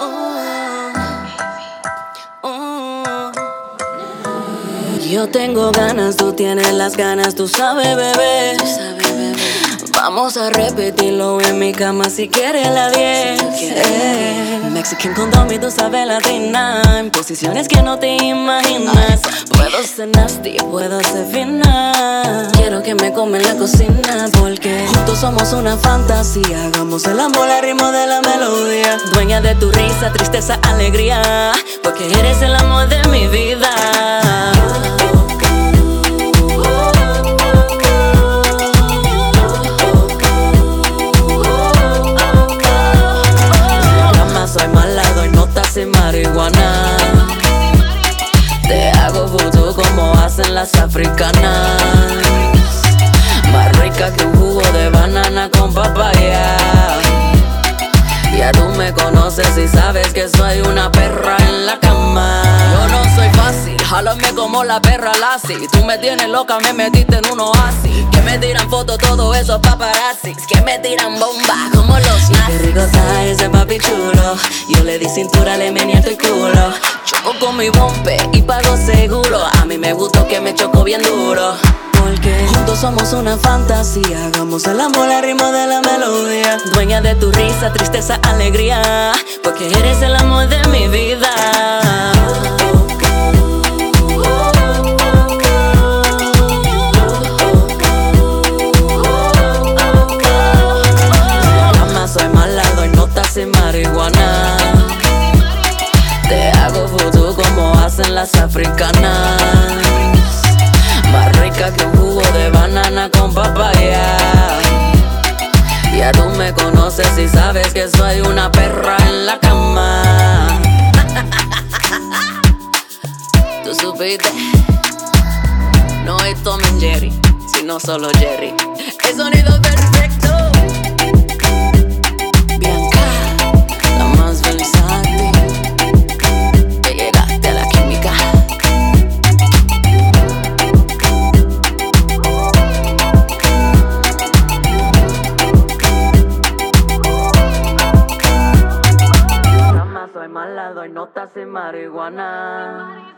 Oh, oh. Yo tengo ganas, tú tienes las ganas, tú sabes, bebé. Vamos a repetirlo en mi cama si quieres la 10. Eh, Mexican condom y tú sabes latina. En posiciones que no te imaginas. Puedo ser nasty, puedo ser fina. Quiero que me come en la cocina porque juntos somos una fantasía. Hagamos el amor al ritmo de la melodía. Dueña de tu risa, tristeza, alegría. Porque eres el amor de mi vida. Te hago vudú como hacen las africanas. Más rica que un jugo de banana con papaya. Ya tú me conoces y sabes que soy una perra en la cama. Yo no soy fácil, jálame como la perra Lassie. Tú me tienes loca, me metiste en un oasis. Que me tiran fotos todos esos paparazzis. Que me tiran bombas como los papi chulo. Yo le di cintura, le meneé el culo. Choco con mi bombe y pago seguro. A mí me gustó que me chocó bien duro. Porque juntos somos una fantasía. Hagamos el amor al ritmo de la melodía. Dueña de tu risa, tristeza, alegría. Porque eres el amor de mi vida. En marihuana. Te hago vudú como hacen las africanas. Más rica que un jugo de banana con papaya. Ya tú me conoces y sabes que soy una perra en la cama. Tú supiste. No es Tom and Jerry, sino solo Jerry. El sonido perfecto. soy mala, doy notas en marihuana.